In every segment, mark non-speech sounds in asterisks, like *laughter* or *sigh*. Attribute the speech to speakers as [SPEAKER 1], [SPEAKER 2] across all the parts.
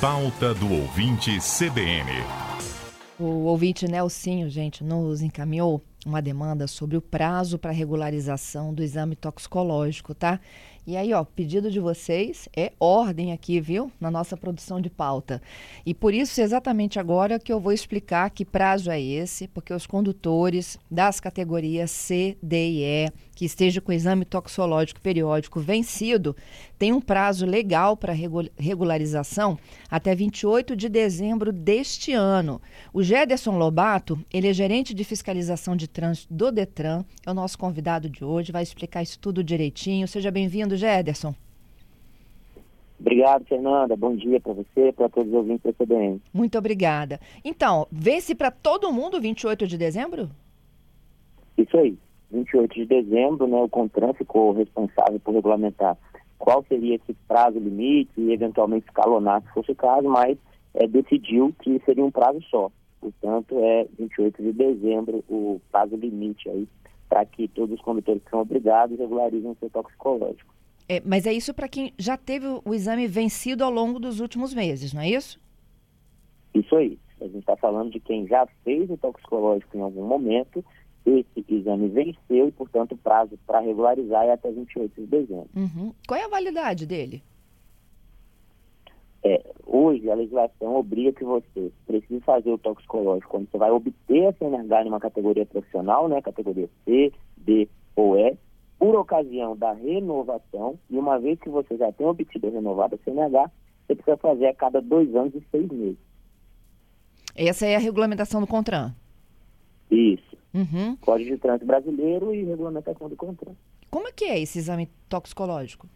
[SPEAKER 1] Pauta do ouvinte CBN.
[SPEAKER 2] O ouvinte Nelsinho, gente, nos encaminhou uma demanda sobre o prazo para regularização do exame toxicológico, tá? E aí, ó, pedido de vocês é ordem aqui, viu? Na nossa produção de pauta. E por isso, exatamente agora que eu vou explicar que prazo é esse, porque os condutores das categorias C, D e E, que esteja com exame toxicológico periódico vencido, têm um prazo legal para regularização até 28 de dezembro deste ano. O Gederson Lobato, ele é gerente de fiscalização de trânsito do Detran, é o nosso convidado de hoje, vai explicar isso tudo direitinho. Seja bem-vindo, Gederson.
[SPEAKER 3] Obrigado, Fernanda. Bom dia para você, para todos os ouvintes da CBN.
[SPEAKER 2] Muito obrigada. Então, vence para todo mundo 28 de dezembro?
[SPEAKER 3] Isso aí. 28 de dezembro, né, o CONTRAN ficou responsável por regulamentar qual seria esse prazo limite e eventualmente escalonar se fosse o caso, mas é, decidiu que seria um prazo só. Portanto, é 28 de dezembro o prazo limite aí para que todos os condutores que são obrigados regularizem o seu toxicológico.
[SPEAKER 2] É, mas é isso para quem já teve o exame vencido ao longo dos últimos meses, não é isso?
[SPEAKER 3] Isso aí. A gente está falando de quem já fez o toxicológico em algum momento, esse exame venceu e, portanto, o prazo para regularizar é até 28 de dezembro.
[SPEAKER 2] Uhum. Qual é a validade dele?
[SPEAKER 3] É, hoje, a legislação obriga que você precise fazer o toxicológico quando você vai obter a CNH em uma categoria profissional, né, categoria C, D ou E, por ocasião da renovação, e uma vez que você já tem obtido a renovada CNH, você precisa fazer a cada dois anos e seis meses.
[SPEAKER 2] Essa é a regulamentação do CONTRAN?
[SPEAKER 3] Isso.
[SPEAKER 2] Uhum.
[SPEAKER 3] Código de Trânsito Brasileiro e regulamentação do CONTRAN.
[SPEAKER 2] Como é que é esse exame toxicológico?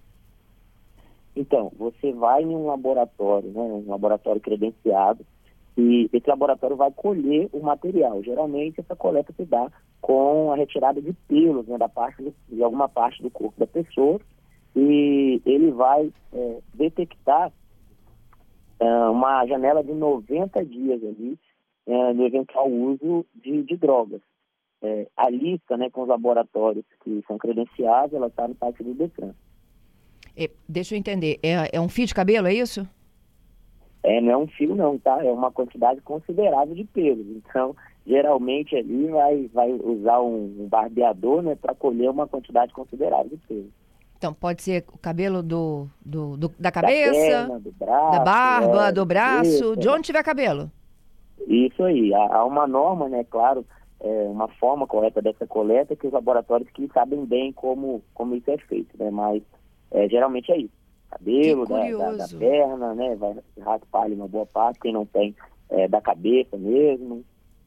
[SPEAKER 3] Então, você vai em um laboratório, né, um laboratório credenciado, e esse laboratório vai colher o material. Geralmente, essa coleta se dá com a retirada de pelos né, da parte do, de alguma parte do corpo da pessoa e ele vai é, detectar é, uma janela de 90 dias ali é, no eventual uso de, de drogas. É, a lista né, com os laboratórios que são credenciados, ela está no site do DECAN.
[SPEAKER 2] É, deixa eu entender, é, é um fio de cabelo, é isso?
[SPEAKER 3] É, não é um fio não, tá? É uma quantidade considerável de pelos. Então, geralmente ali vai, vai usar um, um barbeador, né, para colher uma quantidade considerável de pelos.
[SPEAKER 2] Então, pode ser o cabelo do, do, do da cabeça,
[SPEAKER 3] da, perna, do braço,
[SPEAKER 2] da barba,
[SPEAKER 3] é,
[SPEAKER 2] do braço,
[SPEAKER 3] isso,
[SPEAKER 2] de onde tiver cabelo.
[SPEAKER 3] Isso aí. Há, há uma norma, né, claro, é, uma forma correta dessa coleta que os laboratórios que sabem bem como, como isso é feito, né? Mas é, geralmente é isso. Cabelo da, da, da, perna, né? Vai raspar ali uma boa parte, quem não tem é, da cabeça mesmo,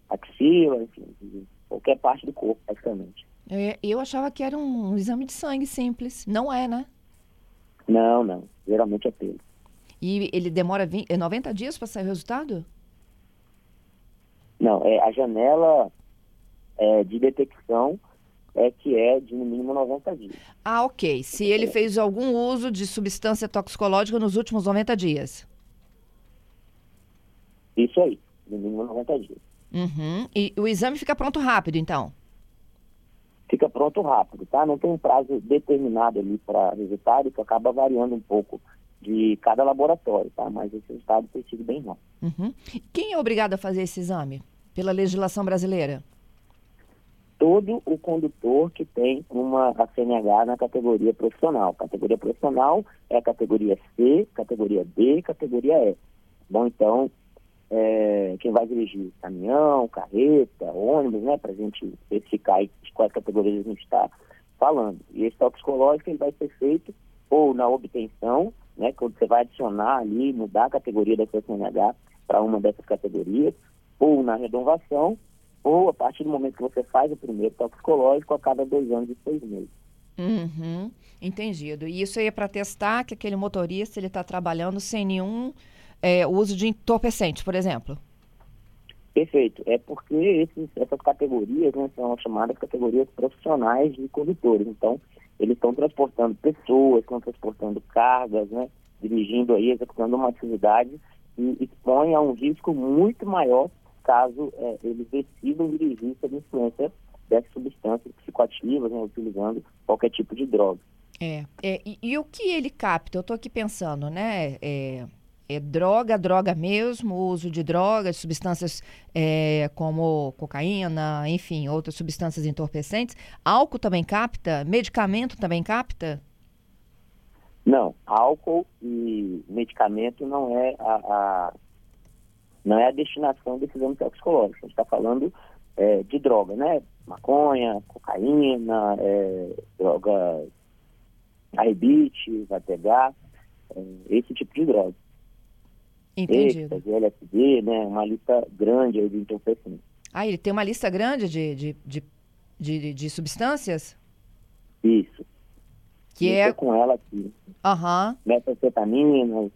[SPEAKER 3] axila, enfim, qualquer parte do corpo, praticamente.
[SPEAKER 2] É, eu achava que era um, um, exame de sangue simples. Não é, né?
[SPEAKER 3] Não, não. Geralmente é pelo.
[SPEAKER 2] E ele demora 20, 90 é dias para sair o resultado?
[SPEAKER 3] Não, é a janela é, de detecção é que é de no mínimo 90 dias.
[SPEAKER 2] Ah, ok. Se ele fez algum uso de substância toxicológica nos últimos 90 dias.
[SPEAKER 3] Isso aí, no mínimo 90 dias.
[SPEAKER 2] Uhum. E o exame fica pronto rápido, então?
[SPEAKER 3] Fica pronto rápido, tá? Não tem um prazo determinado ali para resultado, que acaba variando um pouco de cada laboratório, tá? Mas esse resultado tem sido bem rápido.
[SPEAKER 2] Uhum. Quem é obrigado a fazer esse exame? Pela legislação brasileira?
[SPEAKER 3] todo o condutor que tem uma CNH na categoria profissional. Categoria profissional é a categoria C, categoria D, categoria E. Bom, então, é, quem vai dirigir caminhão, carreta, ônibus, né, para a gente especificar de quais categorias a gente está falando. E esse toxicológico ele vai ser feito ou na obtenção, né, quando você vai adicionar ali, mudar a categoria da CNH para uma dessas categorias, ou na renovação, ou a partir do momento que você faz o primeiro toxicológico a cada dois anos e seis meses.
[SPEAKER 2] Uhum, entendido. E isso aí é para testar que aquele motorista ele está trabalhando sem nenhum é, uso de entorpecentes, por exemplo?
[SPEAKER 3] Perfeito. É porque esses, essas categorias né, são chamadas categorias profissionais de condutores. Então, eles estão transportando pessoas, estão transportando cargas, né, dirigindo aí, executando uma atividade e expõe a um risco muito maior caso é, eles decidam dirigir sob influência dessas substâncias psicoativas, né, utilizando qualquer tipo de droga.
[SPEAKER 2] É, é e, e, o que ele capta? Eu estou aqui pensando, né? É, é droga, droga mesmo, uso de drogas, substâncias é, como cocaína, enfim, outras substâncias entorpecentes. Álcool também capta? Medicamento também capta?
[SPEAKER 3] Não, álcool e medicamento não é a, a não é a destinação desse exame toxicológico. A gente está falando é, de droga, né? Maconha, cocaína, é, droga vai pegar é, esse tipo de droga.
[SPEAKER 2] Entendido.
[SPEAKER 3] Êxtase, LSD, né? Uma lista grande aí de entorpecentes.
[SPEAKER 2] Ah, ele tem uma lista grande de, de, de, de, de substâncias?
[SPEAKER 3] Isso.
[SPEAKER 2] Que é...
[SPEAKER 3] com ela aqui.
[SPEAKER 2] Aham. Uhum.
[SPEAKER 3] Metanfetamina.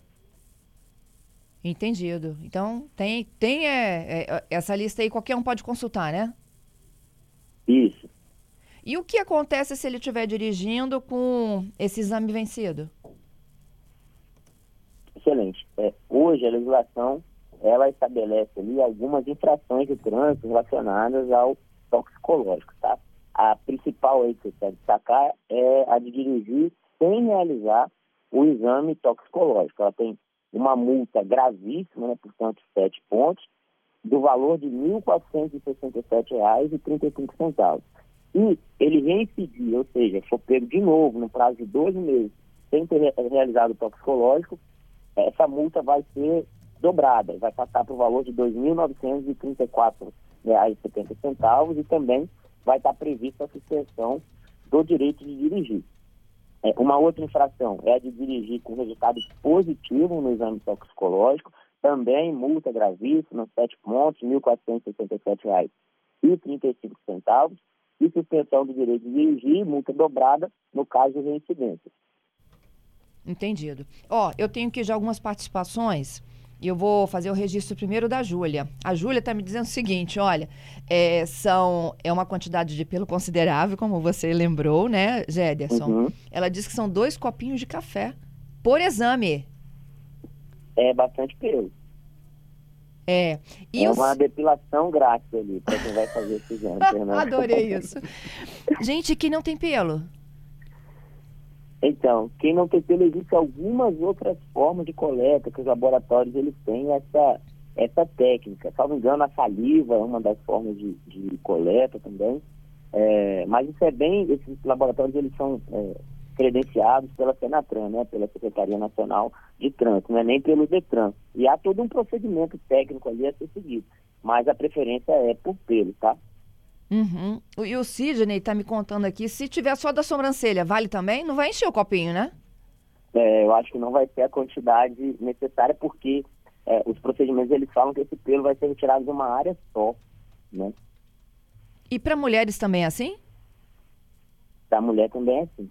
[SPEAKER 2] Entendido. Então, tem, tem é, é, essa lista aí, qualquer um pode consultar, né?
[SPEAKER 3] Isso.
[SPEAKER 2] E o que acontece se ele estiver dirigindo com esse exame vencido?
[SPEAKER 3] Excelente. É, hoje a legislação ela estabelece ali algumas infrações de trânsito relacionadas ao toxicológico, tá? A principal aí que você quer destacar é a de dirigir sem realizar o exame toxicológico. Ela tem uma multa gravíssima, né, portanto, sete pontos, do valor de R$ 1.467,35. E ele reincidir, ou seja, for pego de novo no prazo de 12 meses, sem ter realizado o toxicológico, essa multa vai ser dobrada, vai passar para o valor de R$ 2.934,70 e também vai estar prevista a suspensão do direito de dirigir. É, uma outra infração é a de dirigir com resultado positivo no exame toxicológico, também multa gravíssima, 7 pontos, R$ 1.467,35 e suspensão do direito de dirigir, multa dobrada no caso de reincidência.
[SPEAKER 2] Entendido. Ó, eu tenho aqui já algumas participações e eu vou fazer o registro primeiro da Júlia. A Júlia está me dizendo o seguinte: olha, é, são, é uma quantidade de pelo considerável, como você lembrou, né, Géderson? Uhum. Ela diz que são dois copinhos de café por exame.
[SPEAKER 3] É bastante pelo.
[SPEAKER 2] É.
[SPEAKER 3] E é os... uma depilação grátis ali para quem vai fazer esse exame. *laughs*
[SPEAKER 2] Adorei isso. Gente que não tem pelo.
[SPEAKER 3] Então, quem não tem pelo, existe algumas outras formas de coleta que os laboratórios eles têm essa, essa técnica. Salvo engano, a saliva é uma das formas de, de coleta também. É, mas isso é bem, esses laboratórios eles são é, credenciados pela Senatran, né, pela Secretaria Nacional de Trânsito, não é nem pelo DETRAN. E há todo um procedimento técnico ali a ser seguido, mas a preferência é por pelo, tá?
[SPEAKER 2] Uhum. E o Sidney está me contando aqui, se tiver só da sobrancelha, vale também? Não vai encher o copinho, né?
[SPEAKER 3] É, eu acho que não vai ter a quantidade necessária, porque é, os procedimentos eles falam que esse pelo vai ser retirado de uma área só, né?
[SPEAKER 2] E para mulheres também é assim?
[SPEAKER 3] Para mulher também é assim.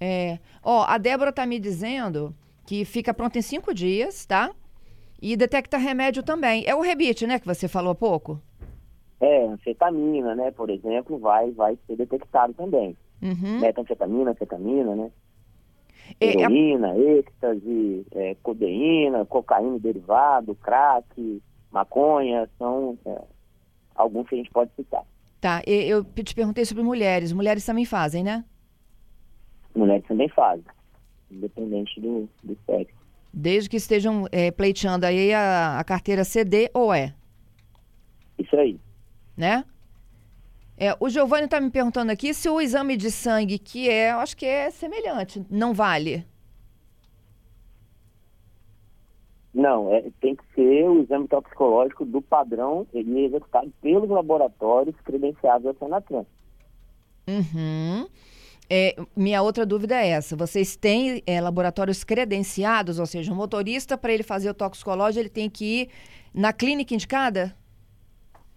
[SPEAKER 2] É. Ó, a Débora tá me dizendo que fica pronta em cinco dias, tá? E detecta remédio também. É o rebite, né, que você falou há pouco?
[SPEAKER 3] É, anfetamina, né, por exemplo, vai, vai ser detectado também.
[SPEAKER 2] Uhum.
[SPEAKER 3] Metanfetamina, anfetamina, né? É, é Heroína, é... êxtase, é, codeína, cocaína derivado, crack, maconha, são é, alguns que a gente pode citar.
[SPEAKER 2] Tá, eu te perguntei sobre mulheres. Mulheres também fazem, né?
[SPEAKER 3] Mulheres também fazem, independente do, do sexo.
[SPEAKER 2] Desde que estejam é, pleiteando aí a, a carteira CD ou E?
[SPEAKER 3] Isso aí
[SPEAKER 2] né? É, o Giovanni está me perguntando aqui se o exame de sangue, que é, eu acho que é semelhante, não vale.
[SPEAKER 3] Não, é, tem que ser o exame toxicológico do padrão, ele é executado pelos laboratórios credenciados à Senatran.
[SPEAKER 2] Uhum. É, minha outra dúvida é essa: vocês têm é, laboratórios credenciados, ou seja, um motorista, para ele fazer o toxicológico, ele tem que ir na clínica indicada?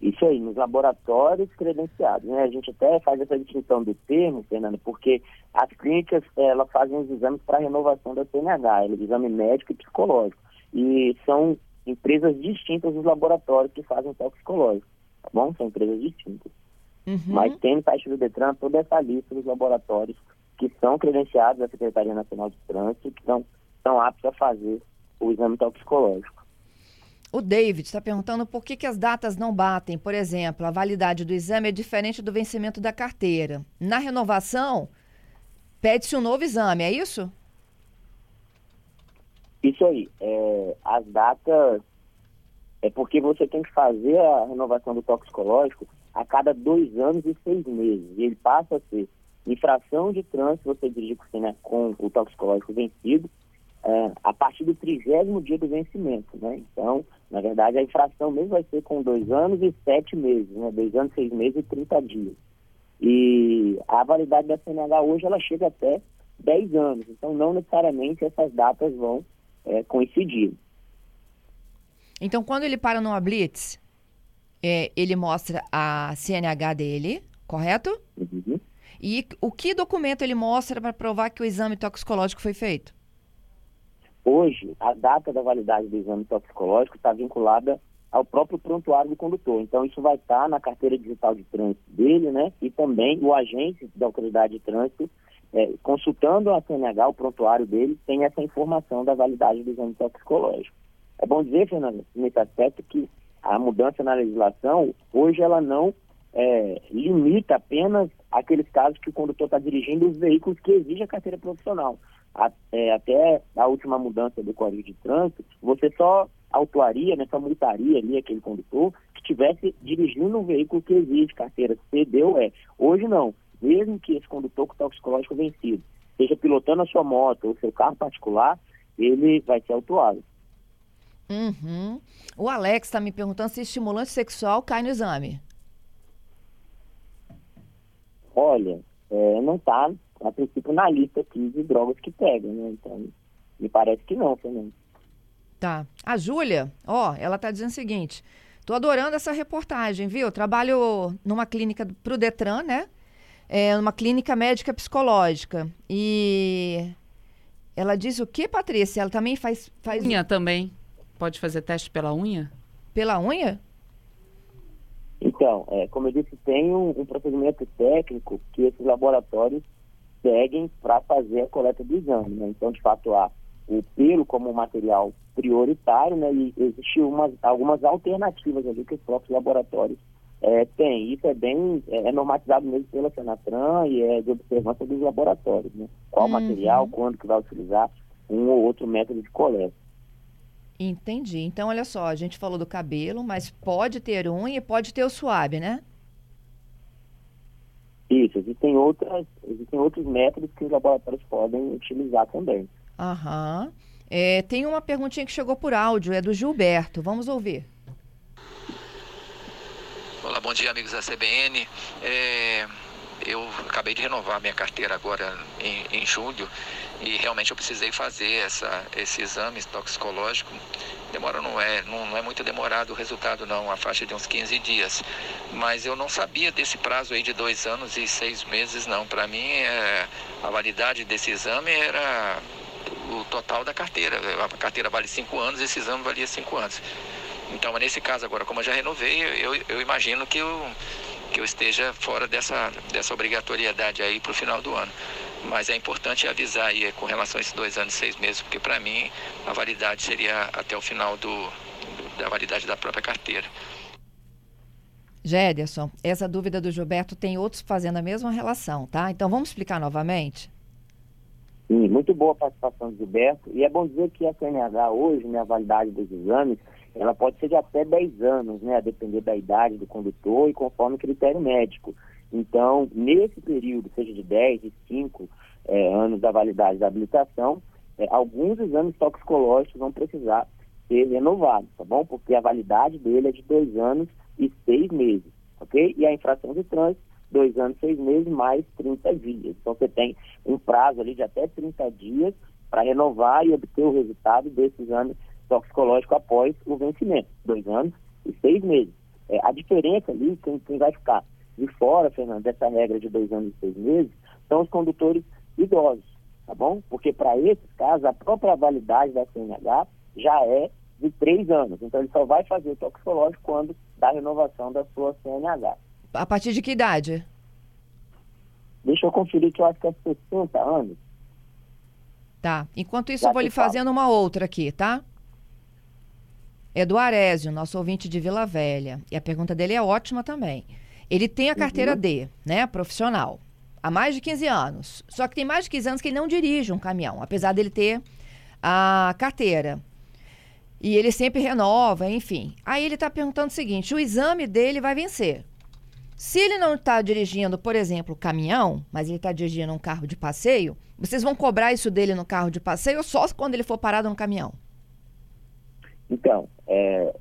[SPEAKER 3] Isso aí, nos laboratórios credenciados. Né? A gente até faz essa distinção do termo, Fernando, porque as clínicas elas fazem os exames para renovação da CNH, o exame médico e psicológico. E são empresas distintas dos laboratórios que fazem toxicológico, tá bom? São empresas distintas.
[SPEAKER 2] Uhum.
[SPEAKER 3] Mas tem no site do Detran toda essa lista dos laboratórios que são credenciados da Secretaria Nacional de Trânsito, que são, são aptos a fazer o exame toxicológico.
[SPEAKER 2] O David está perguntando por que, que as datas não batem. Por exemplo, a validade do exame é diferente do vencimento da carteira. Na renovação, pede-se um novo exame, é isso?
[SPEAKER 3] Isso aí. É, as datas é porque você tem que fazer a renovação do toxicológico a cada dois anos e seis meses. E ele passa a ser infração de trânsito, você dirigir com o toxicológico vencido, é, a partir do trigésimo dia do vencimento, né? Então, na verdade, a infração mesmo vai ser com dois anos e sete meses, né? Dois anos, seis meses e trinta dias. E a validade da CNH hoje, ela chega até dez anos. Então, não necessariamente essas datas vão é, coincidir.
[SPEAKER 2] Então, quando ele para numa blitz, é, ele mostra a CNH dele, correto?
[SPEAKER 3] Uhum.
[SPEAKER 2] E o que documento ele mostra para provar que o exame toxicológico foi feito?
[SPEAKER 3] Hoje, a data da validade do exame toxicológico está vinculada ao próprio prontuário do condutor. Então, isso vai estar na carteira digital de trânsito dele, né? E também o agente da autoridade de trânsito, é, consultando a CNH, o prontuário dele, tem essa informação da validade do exame toxicológico. É bom dizer, Fernando, nesse aspecto, que a mudança na legislação, hoje ela não é, limita apenas aqueles casos que o condutor está dirigindo os veículos que exigem a carteira profissional. É, até a última mudança do Código de Trânsito, você só autuaria, né, só multaria ali aquele condutor que estivesse dirigindo um veículo que exige carteira C, D ou E. Hoje não. Mesmo que esse condutor com toxicológico vencido esteja pilotando a sua moto ou seu carro particular, ele vai ser autuado.
[SPEAKER 2] Uhum. O Alex está me perguntando se estimulante sexual cai no exame.
[SPEAKER 3] Olha, é, não está, a princípio, na lista aqui de drogas que pegam, né? Então, me parece que não, Fernando.
[SPEAKER 2] Tá. A Júlia, ó, ela tá dizendo o seguinte: tô adorando essa reportagem, viu? Eu trabalho numa clínica pro Detran, né? É, numa clínica médica psicológica. E ela diz o que, Patrícia? Ela também faz. faz...
[SPEAKER 4] Unha também. Pode fazer teste pela unha?
[SPEAKER 2] Pela unha?
[SPEAKER 3] Então, é, como eu disse, tem um, um procedimento técnico que esses laboratórios seguem para fazer a coleta do exame. Né? Então, de fato, há o pelo como material prioritário, né? E existem umas, algumas alternativas ali que os próprios laboratórios é, têm. Isso é bem é, é, normatizado mesmo pela Senatran e é de observância dos laboratórios, né? Qual uhum. material, quando que vai utilizar um ou outro método de coleta.
[SPEAKER 2] Entendi. Então, olha só, a gente falou do cabelo, mas pode ter unha e pode ter o suave, né?
[SPEAKER 3] Isso, existem, outras, existem outros métodos que os laboratórios podem utilizar também.
[SPEAKER 2] Aham. É, tem uma perguntinha que chegou por áudio, é do Gilberto. Vamos ouvir.
[SPEAKER 5] Olá, bom dia, amigos da CBN. É, eu acabei de renovar minha carteira agora em, em julho e realmente eu precisei fazer essa, esse exame toxicológico. Demora não é, não, não, é muito demorado o resultado não, a faixa de uns 15 dias. Mas eu não sabia desse prazo aí de dois anos e seis meses não. Para mim é, a validade desse exame era o total da carteira. A carteira vale cinco anos, esse exame valia cinco anos. Então nesse caso agora, como eu já renovei, eu, eu imagino que eu que eu esteja fora dessa, dessa obrigatoriedade aí para o final do ano. Mas é importante avisar aí com relação a esses dois anos e seis meses, porque para mim a validade seria até o final do, do, da validade da própria carteira.
[SPEAKER 2] Géderson, essa dúvida do Gilberto tem outros fazendo a mesma relação, tá? Então vamos explicar novamente?
[SPEAKER 3] Sim, muito boa a participação do Gilberto. E é bom dizer que a CNH hoje, né, a validade dos exames, ela pode ser de até 10 anos, né, a depender da idade do condutor e conforme o critério médico. Então, nesse período, seja de 10, de 5 é, anos da validade da habilitação, é, alguns exames toxicológicos vão precisar ser renovados, tá bom? Porque a validade dele é de 2 anos e 6 meses, ok? E a infração de trânsito, 2 anos, 6 meses, mais 30 dias. Então, você tem um prazo ali de até 30 dias para renovar e obter o resultado desse exame toxicológico após o vencimento, dois anos e seis meses. É, a diferença ali, quem, quem vai ficar de fora, Fernando, dessa regra de dois anos e seis meses, são os condutores idosos, tá bom? Porque para esses casos, a própria validade da CNH já é de três anos. Então, ele só vai fazer o toxicológico quando dá a renovação da sua CNH.
[SPEAKER 2] A partir de que idade?
[SPEAKER 3] Deixa eu conferir que eu acho que é 60 anos.
[SPEAKER 2] Tá. Enquanto isso, já eu vou lhe fazendo uma outra aqui, tá? É do Arésio, nosso ouvinte de Vila Velha. E a pergunta dele é ótima também. Ele tem a carteira uhum. D, né, profissional, há mais de 15 anos. Só que tem mais de 15 anos que ele não dirige um caminhão, apesar dele ter a carteira. E ele sempre renova, enfim. Aí ele está perguntando o seguinte: o exame dele vai vencer. Se ele não está dirigindo, por exemplo, caminhão, mas ele está dirigindo um carro de passeio, vocês vão cobrar isso dele no carro de passeio ou só quando ele for parado no caminhão?
[SPEAKER 3] Então, é,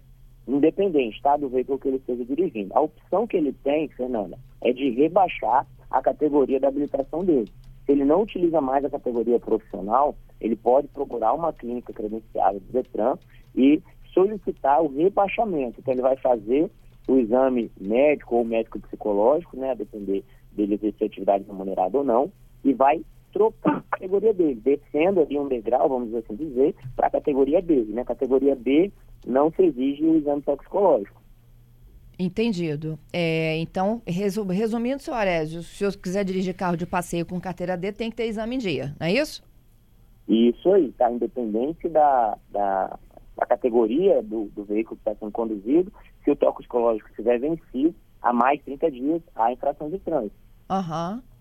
[SPEAKER 3] independente tá, do veículo que ele esteja dirigindo, a opção que ele tem, Fernanda, é de rebaixar a categoria da habilitação dele. Se ele não utiliza mais a categoria profissional, ele pode procurar uma clínica credenciada do Detran e solicitar o rebaixamento. Então, ele vai fazer o exame médico ou médico psicológico, né, a depender dele exercer atividade remunerada ou não, e vai trocar a categoria dele, descendo ali um degrau, vamos assim dizer, para a categoria B. Né? Categoria B não se exige o exame toxicológico.
[SPEAKER 2] Entendido. É, então, resumindo, senhor Arésio, se eu quiser dirigir carro de passeio com carteira D, tem que ter exame em dia, não é isso?
[SPEAKER 3] Isso aí, tá? Independente da, da, da categoria do, do veículo que está sendo conduzido, se o toxicológico estiver vencido, há mais 30 dias, há infração de trânsito.
[SPEAKER 2] Aham. Uhum.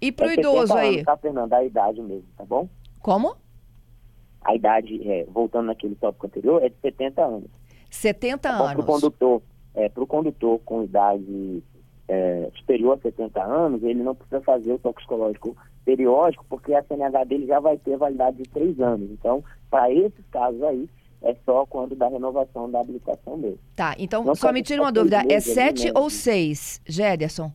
[SPEAKER 2] E pro é idoso
[SPEAKER 3] anos,
[SPEAKER 2] aí?
[SPEAKER 3] Tá, Fernanda, a idade mesmo, tá bom?
[SPEAKER 2] Como?
[SPEAKER 3] A idade, é, voltando naquele tópico anterior, é de 70 anos.
[SPEAKER 2] 70 então, anos.
[SPEAKER 3] Para o condutor, é, pro condutor com idade é, superior a 70 anos, ele não precisa fazer o toxicológico periódico, porque a CNH dele já vai ter validade de 3 anos. Então, para esses casos aí, é só quando dá renovação da habilitação dele.
[SPEAKER 2] Tá, então não só me tira uma dúvida, é 7 ou 6, Gederson?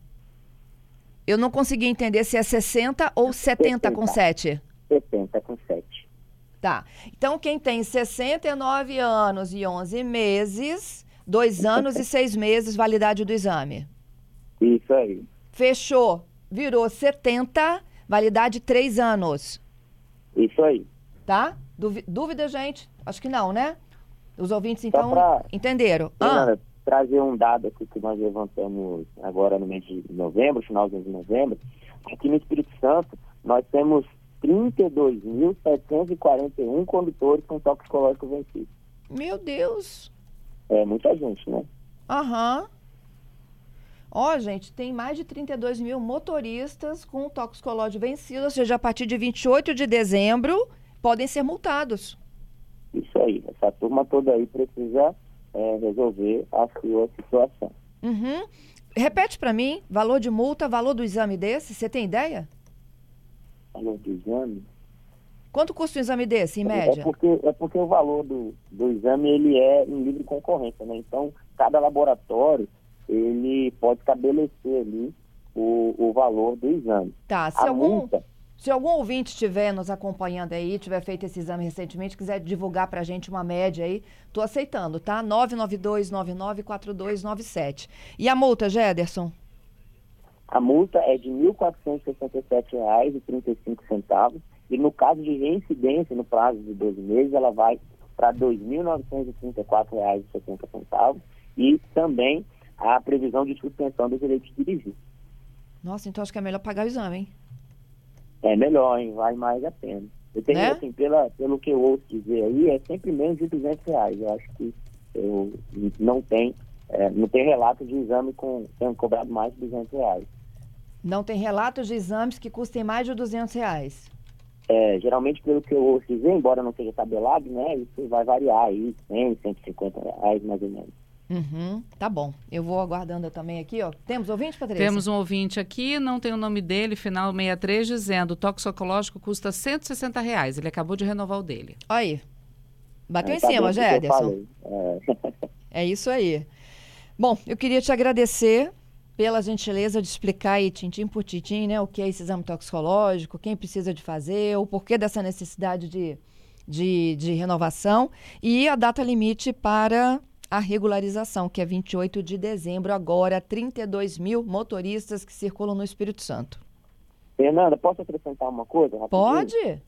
[SPEAKER 2] Eu não consegui entender se é 60 ou 70 com 7.
[SPEAKER 3] 70 com 7.
[SPEAKER 2] Tá. Então, quem tem 69 anos e 11 meses, 2 anos e 6 meses, validade do exame.
[SPEAKER 3] Isso aí.
[SPEAKER 2] Fechou. Virou 70, validade 3 anos.
[SPEAKER 3] Isso aí.
[SPEAKER 2] Tá? Dúvida, gente? Acho que não, né? Os ouvintes, então, pra... entenderam.
[SPEAKER 3] ah trazer um dado aqui que nós levantamos agora no mês de novembro, finalzinho de novembro. Aqui no Espírito Santo, nós temos 32.741 condutores com toxicológico vencido.
[SPEAKER 2] Meu Deus!
[SPEAKER 3] É muita gente, né?
[SPEAKER 2] Aham. Ó, oh, gente, tem mais de 32 mil motoristas com toxicológico vencido, ou seja, a partir de 28 de dezembro podem ser multados.
[SPEAKER 3] Isso aí, essa turma toda aí precisa é, resolver a sua situação.
[SPEAKER 2] Uhum. Repete para mim, valor de multa, valor do exame desse, você tem ideia?
[SPEAKER 3] Do exame?
[SPEAKER 2] Quanto custa um exame desse, em
[SPEAKER 3] é,
[SPEAKER 2] média?
[SPEAKER 3] É porque, é porque o valor do, do exame ele é em livre concorrência, né? Então, cada laboratório ele pode estabelecer ali o, o valor do exame.
[SPEAKER 2] Tá, se a algum... Multa, se algum ouvinte estiver nos acompanhando aí, tiver feito esse exame recentemente, quiser divulgar para a gente uma média aí, tô aceitando, tá? 992994297. E a multa, Gederson?
[SPEAKER 3] A multa é de R$ 1.467,35 e no caso de reincidência no prazo de 12 meses, ela vai para R$ 2.934,70 e também a previsão de suspensão do direito de dirigir.
[SPEAKER 2] Nossa, então acho que é melhor pagar o exame, hein?
[SPEAKER 3] É melhor, hein? Vale mais a pena. Eu tenho, né? assim, pela, pelo que eu ouço dizer aí, é sempre menos de 200 reais. Eu acho que eu, não tem, é, não tem relato de exame com tendo cobrado mais de 200 reais.
[SPEAKER 2] Não tem relatos de exames que custem mais de 200 reais?
[SPEAKER 3] É, geralmente, pelo que eu ouço dizer, embora não seja tabelado, né, isso vai variar aí, 100, 150 reais mais ou menos.
[SPEAKER 2] Uhum, tá bom. Eu vou aguardando também aqui, ó. Temos ouvinte, Patrícia?
[SPEAKER 4] Temos um ouvinte aqui, não tem o nome dele, final 63, dizendo: o toxicológico custa 160 reais. Ele acabou de renovar o dele.
[SPEAKER 2] Aí. Bateu é, em tá cima, já, Ederson. É. *laughs* é isso aí. Bom, eu queria te agradecer pela gentileza de explicar aí, tintim por tintim, né, o que é esse exame toxicológico, quem precisa de fazer, o porquê dessa necessidade de, de, de renovação e a data limite para a regularização, que é 28 de dezembro, agora 32 mil motoristas que circulam no Espírito Santo.
[SPEAKER 3] Fernanda, posso acrescentar uma coisa?
[SPEAKER 2] Rapidinho? Pode.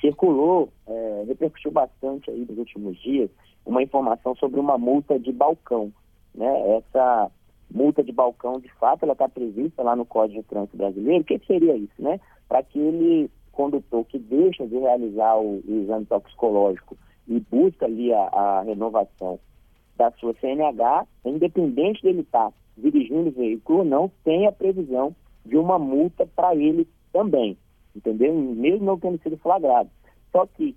[SPEAKER 3] Circulou, é, repercutiu bastante aí nos últimos dias, uma informação sobre uma multa de balcão. Né? Essa multa de balcão, de fato, ela está prevista lá no Código de Trânsito Brasileiro. O que, seria isso? Né? Para aquele condutor que deixa de realizar o, o exame toxicológico e busca ali a, a renovação da sua CNH, independente dele estar tá dirigindo o veículo ou não, tem a previsão de uma multa para ele também, entendeu? Mesmo não tendo sido flagrado. Só que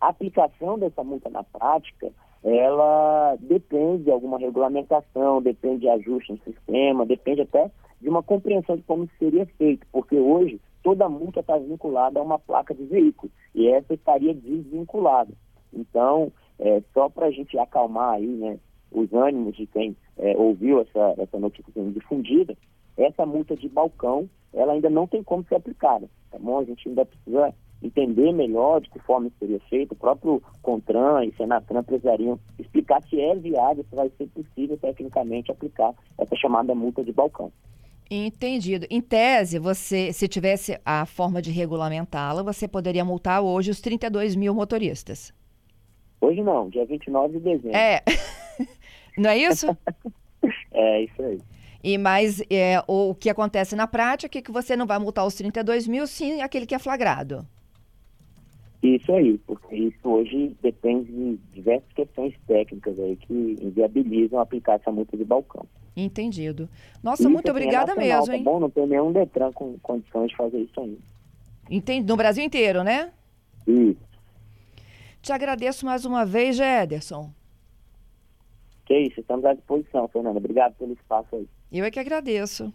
[SPEAKER 3] A aplicação dessa multa na prática, ela depende de alguma regulamentação, depende de ajuste no sistema, depende até de uma compreensão de como seria feito, porque hoje toda multa está vinculada a uma placa de veículo e essa estaria desvinculada. Então, é, só para a gente acalmar aí, né, os ânimos de quem é, ouviu essa, essa notícia sendo difundida, essa multa de balcão, ela ainda não tem como ser aplicada, tá bom? A gente ainda precisa entender melhor de que forma isso seria feito. O próprio CONTRAN e Senatran precisariam explicar se é viável, se vai ser possível tecnicamente aplicar essa chamada multa de balcão.
[SPEAKER 2] Entendido. Em tese, você, se tivesse a forma de regulamentá-la, você poderia multar hoje os 32 mil motoristas.
[SPEAKER 3] Hoje não, dia 29 de dezembro.
[SPEAKER 2] É. *laughs* não é isso? *laughs*
[SPEAKER 3] é, isso aí.
[SPEAKER 2] E mais é, o que acontece na prática é que você não vai multar os 32 mil, sim aquele que é flagrado.
[SPEAKER 3] Isso aí, porque isso hoje depende de diversas questões técnicas aí que inviabilizam aplicar essa multa de balcão.
[SPEAKER 2] Entendido. Nossa, isso muito assim, obrigada
[SPEAKER 3] é nacional,
[SPEAKER 2] mesmo, hein?
[SPEAKER 3] Tá bom, não tem nenhum Detran com condições de fazer isso ainda.
[SPEAKER 2] Entendi. No Brasil inteiro, né?
[SPEAKER 3] Isso.
[SPEAKER 2] Te agradeço mais uma vez, Ederson.
[SPEAKER 3] Que isso, estamos à disposição, Fernanda. Obrigado pelo espaço aí.
[SPEAKER 2] Eu é que agradeço.